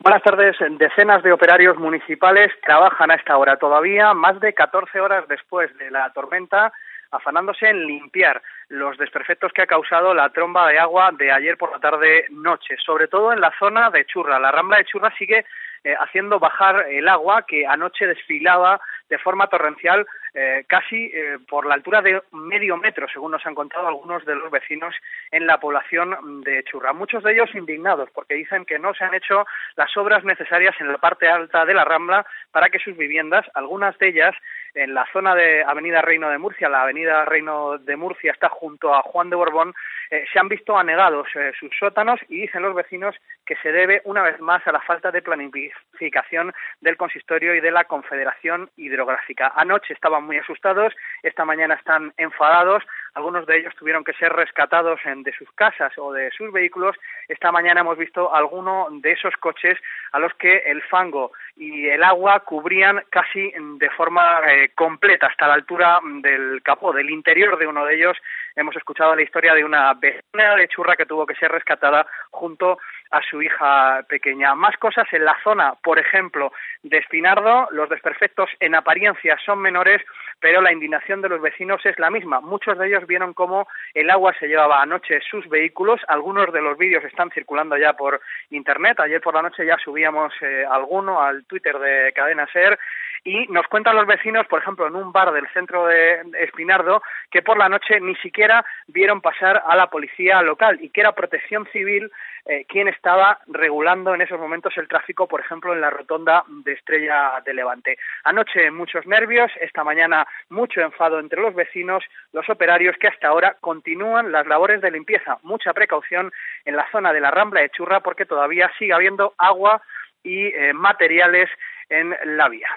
Buenas tardes. Decenas de operarios municipales trabajan a esta hora todavía, más de 14 horas después de la tormenta, afanándose en limpiar los desperfectos que ha causado la tromba de agua de ayer por la tarde noche, sobre todo en la zona de Churra. La rambla de Churra sigue eh, haciendo bajar el agua que anoche desfilaba de forma torrencial eh, casi eh, por la altura de medio metro, según nos han contado algunos de los vecinos en la población de Churra. Muchos de ellos indignados porque dicen que no se han hecho las obras necesarias en la parte alta de la Rambla para que sus viviendas, algunas de ellas en la zona de Avenida Reino de Murcia, la Avenida Reino de Murcia está junto a Juan de Borbón, eh, se han visto anegados sus sótanos y dicen los vecinos que se debe una vez más a la falta de planificación del consistorio y de la Confederación Hidrográfica. Anoche estaban muy asustados, esta mañana están enfadados, algunos de ellos tuvieron que ser rescatados de sus casas o de sus vehículos. Esta mañana hemos visto alguno de esos coches a los que el fango y el agua cubrían casi de forma eh, completa hasta la altura del capó, del interior de uno de ellos. Hemos escuchado la historia de una vecina de churra que tuvo que ser rescatada junto a su hija pequeña. Más cosas en la zona, por ejemplo, de Espinardo, los desperfectos en apariencia son menores, pero la indignación de los vecinos es la misma. Muchos de ellos vieron cómo el agua se llevaba anoche sus vehículos. Algunos de los vídeos están circulando ya por internet. Ayer por la noche ya subíamos eh, alguno al Twitter de Cadena Ser y nos cuentan los vecinos, por ejemplo, en un bar del centro de Espinardo, que por la noche ni siquiera vieron pasar a la policía local y que era protección civil eh, quien estaba regulando en esos momentos el tráfico, por ejemplo, en la rotonda de Estrella de Levante. Anoche muchos nervios, esta mañana mucho enfado entre los vecinos, los operarios que hasta ahora continúan las labores de limpieza. Mucha precaución en la zona de la Rambla de Churra porque todavía sigue habiendo agua y eh, materiales en la vía.